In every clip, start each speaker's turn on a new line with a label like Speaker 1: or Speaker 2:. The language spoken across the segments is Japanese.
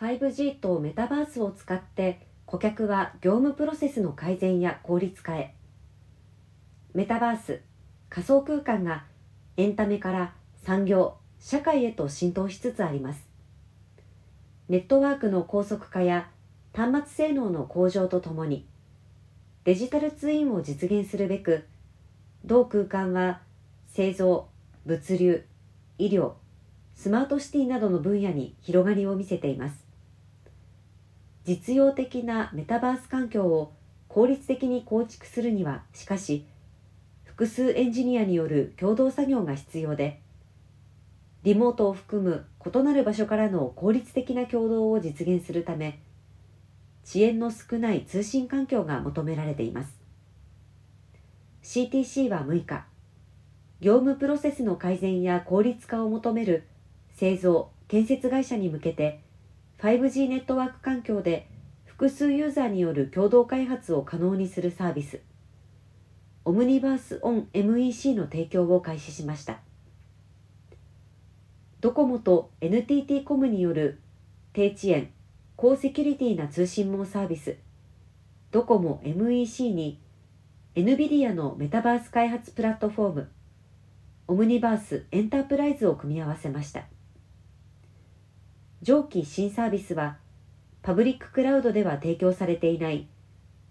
Speaker 1: 5G とメタバースを使って顧客は業務プロセスの改善や効率化へ。メタバース仮想空間がエンタメから産業社会へと浸透しつつあります。ネットワークの高速化や端末性能の向上とともにデジタルツインを実現するべく同空間は製造物流医療スマートシティなどの分野に広がりを見せています。実用的なメタバース環境を効率的に構築するにはしかし複数エンジニアによる共同作業が必要でリモートを含む異なる場所からの効率的な共同を実現するため遅延の少ない通信環境が求められています。CTC は6日業務プロセスの改善や効率化を求める製造建設会社に向けて 5G ネットワーク環境で複数ユーザーによる共同開発を可能にするサービス。オムニバースオン MEC の提供を開始しました。ドコモと NTT コムによる低遅延高セキュリティな通信網サービス。ドコモ MEC に NVIDIA のメタバース開発プラットフォーム Omniverse Enterprise を組み合わせました。上記新サービスはパブリッククラウドでは提供されていない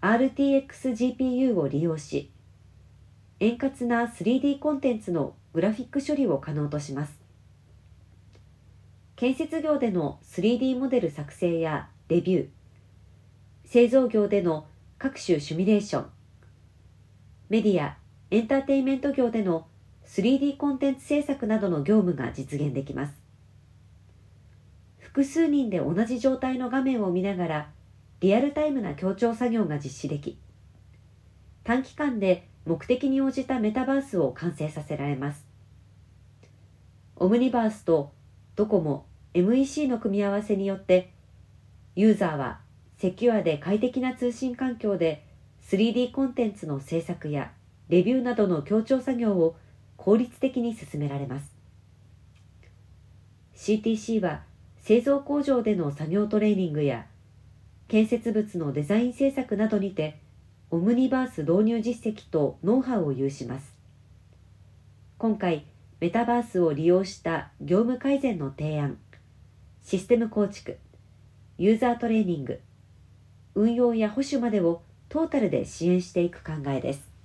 Speaker 1: RTXGPU を利用し円滑な 3D コンテンツのグラフィック処理を可能とします。建設業での 3D モデル作成やレビュー製造業での各種シミュレーションメディアエンターテインメント業での 3D コンテンツ制作などの業務が実現できます。複数人で同じ状態の画面を見ながらリアルタイムな協調作業が実施でき短期間で目的に応じたメタバースを完成させられます。オムニバースとドコモ MEC の組み合わせによってユーザーはセキュアで快適な通信環境で 3D コンテンツの制作やレビューなどの協調作業を効率的に進められます。CTC は製造工場での作業トレーニングや建設物のデザイン制作などにてオムニバース導入実績とノウハウを有します。今回メタバースを利用した業務改善の提案システム構築ユーザートレーニング運用や保守までをトータルで支援していく考えです。